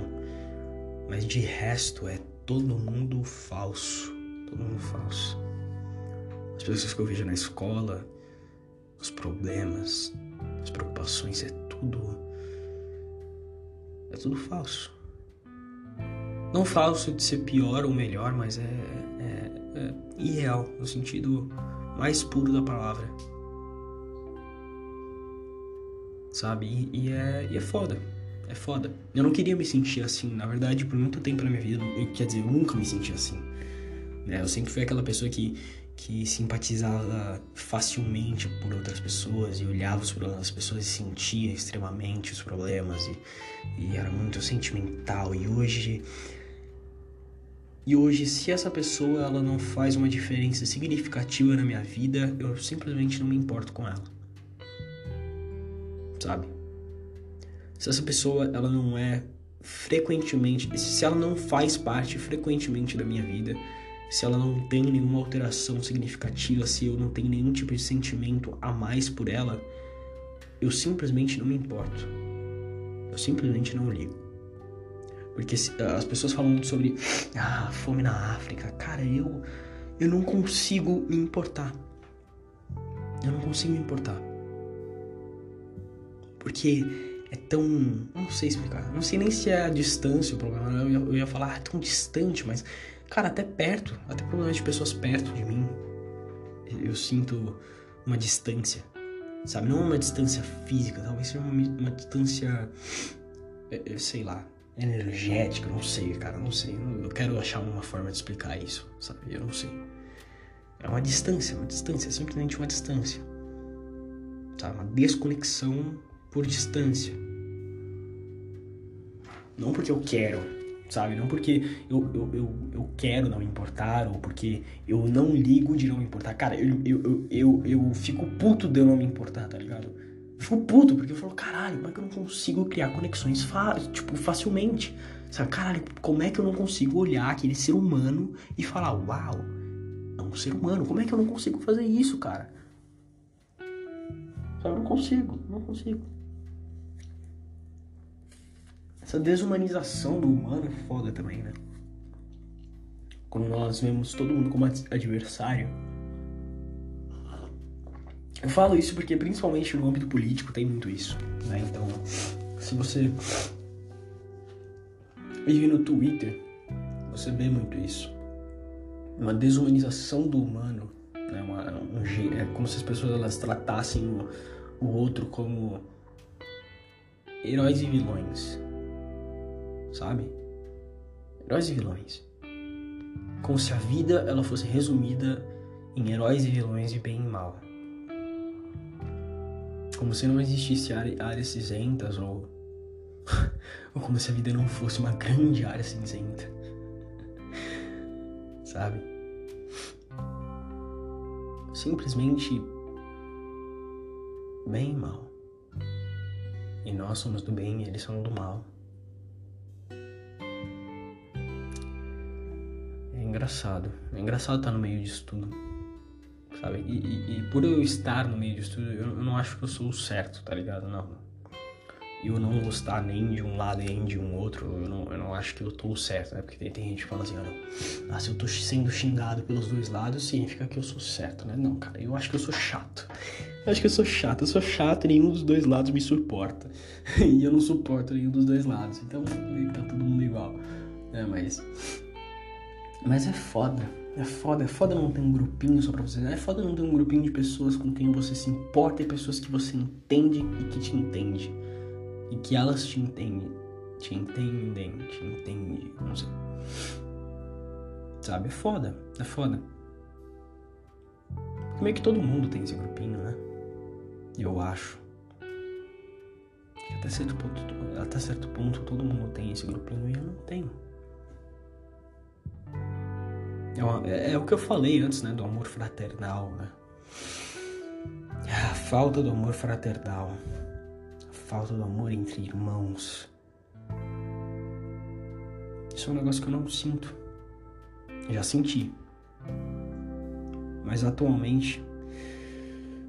Mas de resto é todo mundo falso. Todo mundo falso. As pessoas que eu vejo na escola, os problemas, as preocupações, é tudo. É tudo falso. Não falso de ser pior ou melhor, mas é, é, é irreal, no sentido mais puro da palavra. Sabe? E, e, é, e é foda. É foda. Eu não queria me sentir assim, na verdade, por muito tempo na minha vida. Eu, quer dizer, eu nunca me senti assim. Né? Eu sempre fui aquela pessoa que que simpatizava facilmente por outras pessoas e olhava os problemas das pessoas e sentia extremamente os problemas e, e era muito sentimental e hoje e hoje se essa pessoa ela não faz uma diferença significativa na minha vida eu simplesmente não me importo com ela sabe se essa pessoa ela não é frequentemente se ela não faz parte frequentemente da minha vida se ela não tem nenhuma alteração significativa, se eu não tenho nenhum tipo de sentimento a mais por ela, eu simplesmente não me importo. Eu simplesmente não ligo. Porque as pessoas falam muito sobre ah, fome na África. Cara, eu eu não consigo me importar. Eu não consigo me importar. Porque é tão. Não sei explicar. Não sei nem se é a distância o problema. Eu ia, eu ia falar, ah, é tão distante, mas cara, até perto, até provavelmente pessoas perto de mim, eu sinto uma distância, sabe? Não uma distância física, talvez seja uma, uma distância, é, é, sei lá, energética, não sei, cara, não sei. Eu quero achar uma forma de explicar isso, sabe? Eu não sei. É uma distância, uma distância, é simplesmente uma distância. Sabe? Uma desconexão por distância. Não porque eu quero, sabe? Não porque eu, eu, eu, eu, quero não importar ou porque eu não ligo de não importar. Cara, eu, eu, eu, eu, eu fico puto de eu não me importar, tá ligado? Eu fico puto porque eu falo, caralho, como é que eu não consigo criar conexões fa tipo, facilmente? Sabe, caralho, como é que eu não consigo olhar aquele ser humano e falar, uau, é um ser humano, como é que eu não consigo fazer isso, cara? Sabe, eu não consigo, não consigo. Essa desumanização do humano é foda também, né? Quando nós vemos todo mundo como adversário. Eu falo isso porque, principalmente no âmbito político, tem muito isso, né? Então, se você vive no Twitter, você vê muito isso. Uma desumanização do humano, né? Uma, um, é como se as pessoas elas tratassem o, o outro como heróis e vilões sabe? Heróis e vilões. Como se a vida ela fosse resumida em heróis e vilões de bem e mal. Como se não existisse áreas cinzentas ou ou como se a vida não fosse uma grande área cinzenta. Sabe? Simplesmente bem e mal. E nós somos do bem e eles são do mal. Engraçado. É engraçado estar no meio disso tudo. Sabe? E, e, e por eu estar no meio disso tudo, eu, eu, não acho que eu sou o certo, tá ligado? Não. Eu não gostar nem de um lado nem de um outro, eu não, eu não acho que eu tô certo, né? Porque tem, tem gente que fala assim, ah. Ah, se eu tô sendo xingado pelos dois lados, significa que eu sou certo, né? Não, cara, eu acho que eu sou chato. Eu acho que eu sou chato, eu sou chato e nenhum dos dois lados me suporta. e eu não suporto nenhum dos dois lados. Então tá todo mundo igual. Né? Mas mas é foda. É foda, é foda não ter um grupinho só pra você. É foda não ter um grupinho de pessoas com quem você se importa e pessoas que você entende e que te entende. E que elas te entendem. Te entendem, te entendem, não sei. Sabe? É foda, é foda. Meio que todo mundo tem esse grupinho, né? Eu acho. Até certo ponto, até certo ponto todo mundo tem esse grupinho e eu não tenho. É, uma, é, é, o que eu falei antes, né? Do amor fraternal, né? A falta do amor fraternal. A falta do amor entre irmãos. Isso é um negócio que eu não sinto. Já senti. Mas atualmente.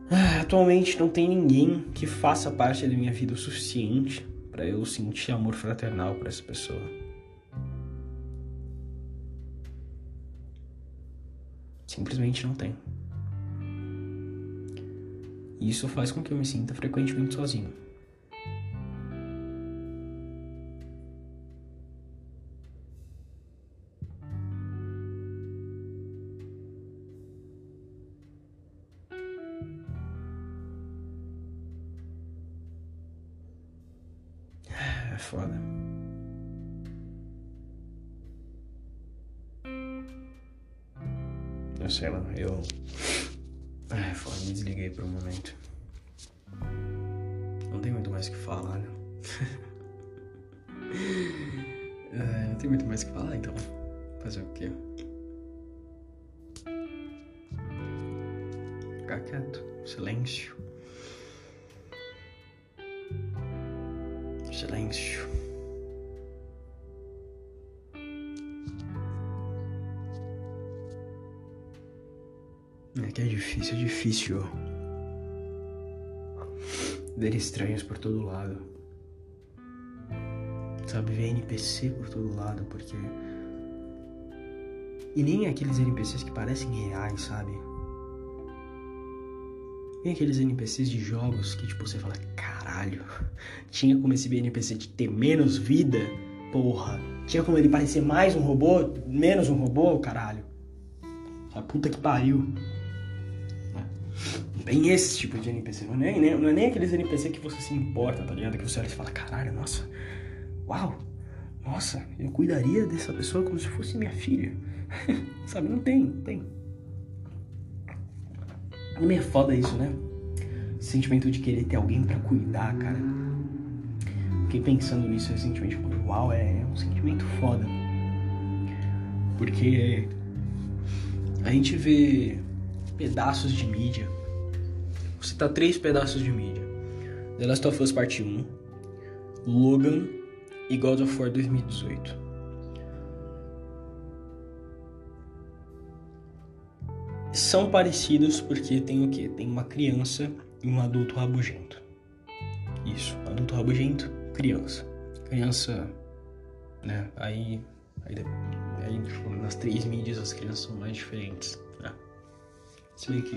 Ah, atualmente não tem ninguém que faça parte da minha vida o suficiente para eu sentir amor fraternal por essa pessoa. Simplesmente não tem. E isso faz com que eu me sinta frequentemente sozinho. É foda. Sei lá, eu. É foda, me desliguei por um momento. Não tem muito mais o que falar, né? é, não tem muito mais o que falar, então. Fazer o quê? Ficar quieto. Silêncio. Silêncio. Difícil, é difícil ver estranhos por todo lado. Sabe, ver NPC por todo lado, porque. E nem aqueles NPCs que parecem reais, sabe? Nem aqueles NPCs de jogos que, tipo, você fala, caralho, tinha como esse NPC de ter menos vida? Porra, tinha como ele parecer mais um robô, menos um robô, caralho. A puta que pariu. Bem esse tipo de NPC. Não é, nem, não é nem aqueles NPC que você se importa, tá ligado? Que você olha e fala, caralho, nossa, uau, nossa, eu cuidaria dessa pessoa como se fosse minha filha. Sabe, não tem, não tem. É meio foda isso, né? sentimento de querer ter alguém para cuidar, cara. Fiquei pensando nisso recentemente. Uau, é, é um sentimento foda. Porque a gente vê pedaços de mídia Vou citar três pedaços de mídia: The Last of Us Parte 1, Logan e God of War 2018. São parecidos porque tem o quê? Tem uma criança e um adulto rabugento. Isso, adulto rabugento, criança. Criança, né? Aí, aí, aí tipo, nas três mídias as crianças são mais diferentes, né? Se bem que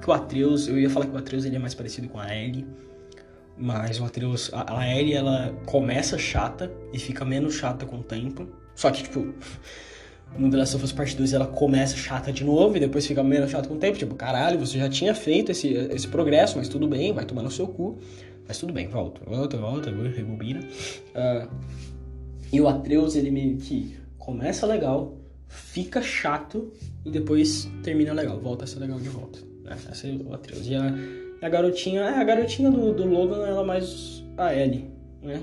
que o Atreus, eu ia falar que o Atreus ele é mais parecido com a Ellie, mas o Atreus, a, a Ellie ela começa chata e fica menos chata com o tempo. Só que, tipo, no The Last of Us Part 2 ela começa chata de novo e depois fica menos chata com o tempo. Tipo, caralho, você já tinha feito esse, esse progresso, mas tudo bem, vai tomar no seu cu. Mas tudo bem, volta, volta, volta, rebobina. Uh, e o Atreus, ele meio que começa legal, fica chato e depois termina legal, volta a ser legal de volta. Né? Essa é o Atreus. E a, a garotinha, é, a garotinha do, do Logan, ela é mais a Ellie, né?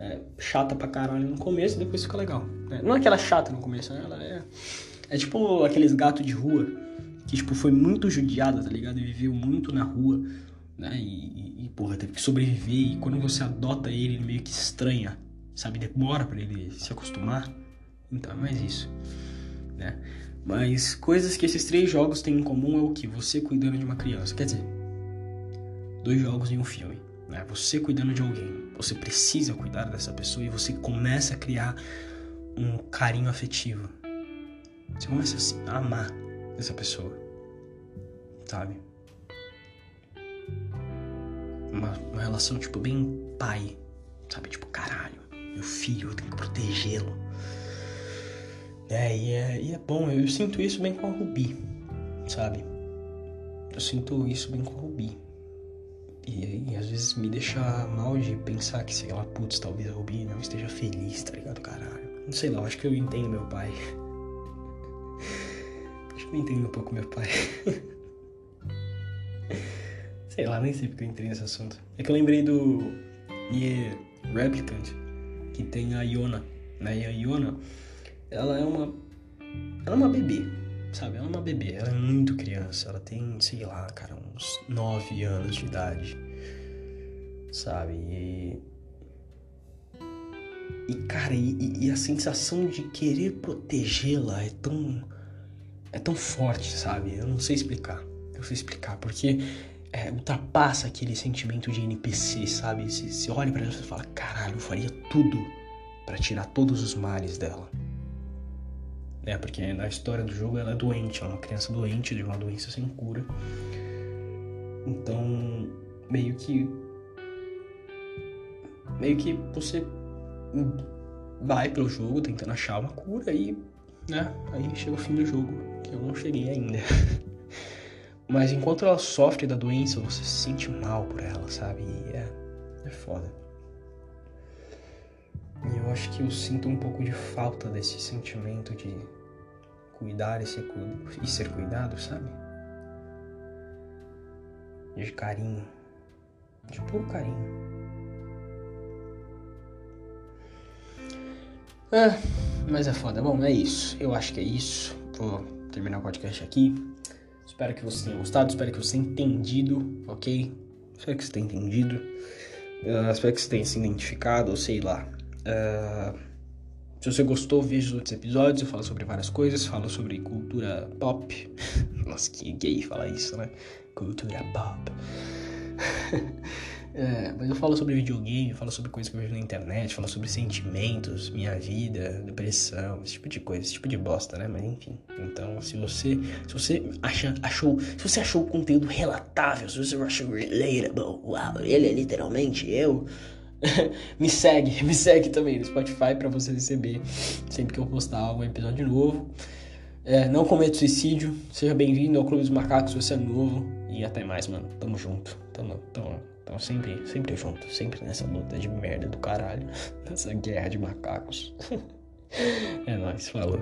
É chata pra caralho no começo e depois fica legal. Né? Não é aquela chata no começo, né? Ela é. É tipo aqueles gatos de rua que, tipo, foi muito judiada, tá ligado? E viveu muito na rua, né? E, e, porra, teve que sobreviver. E quando você adota ele, ele meio que estranha, sabe? Demora para ele se acostumar. Então é mais isso, né? Mas coisas que esses três jogos têm em comum é o que? Você cuidando de uma criança. Quer dizer, dois jogos em um filme. Né? Você cuidando de alguém. Você precisa cuidar dessa pessoa e você começa a criar um carinho afetivo. Você começa a amar essa pessoa. Sabe? Uma, uma relação, tipo, bem pai. Sabe? Tipo, caralho, meu filho, eu tenho que protegê-lo é, e é, e é bom, eu sinto isso bem com a Rubi, sabe? Eu sinto isso bem com a Rubi. E, e, às vezes me deixa mal de pensar que, sei lá, putz, talvez a Rubi não esteja feliz, tá ligado, caralho? Não sei lá, acho que eu entendo meu pai. acho que eu entendo um pouco meu pai. sei lá, nem sei porque eu entrei nesse assunto. É que eu lembrei do Yeah Replicant, que tem a Iona, né? E a Iona ela é uma. Ela é uma bebê, sabe? Ela é uma bebê, ela é muito criança. Ela tem, sei lá, cara, uns 9 anos de idade, sabe? E. E, cara, e, e a sensação de querer protegê-la é tão. É tão forte, sabe? Eu não sei explicar. Eu sei explicar, porque é, ultrapassa aquele sentimento de NPC, sabe? Você, olha pra ela e fala: caralho, eu faria tudo para tirar todos os males dela né? Porque na história do jogo ela é doente, ela é uma criança doente de uma doença sem cura. Então, meio que. Meio que você vai pelo jogo tentando achar uma cura e. né? Aí chega o fim do jogo, que eu não cheguei ainda. Mas enquanto ela sofre da doença, você se sente mal por ela, sabe? E é, é foda. E eu acho que eu sinto um pouco de falta desse sentimento de cuidar e ser, e ser cuidado, sabe? De carinho. De puro carinho. É, mas é foda. Bom, é isso. Eu acho que é isso. Vou terminar o podcast aqui. Espero que você tenha gostado, espero que você tenha entendido, ok? Espero que você tenha entendido. Uh, espero que você tenha se identificado, ou sei lá. Uh, se você gostou, veja os outros episódios. Eu falo sobre várias coisas. Falo sobre cultura pop. Nossa, que gay falar isso, né? Cultura pop. É, mas eu falo sobre videogame, falo sobre coisas que eu vejo na internet, falo sobre sentimentos, minha vida, depressão, esse tipo de coisa, esse tipo de bosta, né? Mas enfim. Então, se você, se você acha, achou, se você achou o conteúdo relatável, se você achou relatable, uau, ele é literalmente eu. me segue, me segue também no Spotify para você receber sempre que eu postar algum episódio novo. É, não cometa suicídio, seja bem-vindo ao Clube dos Macacos você é novo. E até mais, mano. Tamo junto. Tamo, tamo, então sempre, sempre junto, sempre nessa luta de merda do caralho, nessa guerra de macacos. é nóis, falou.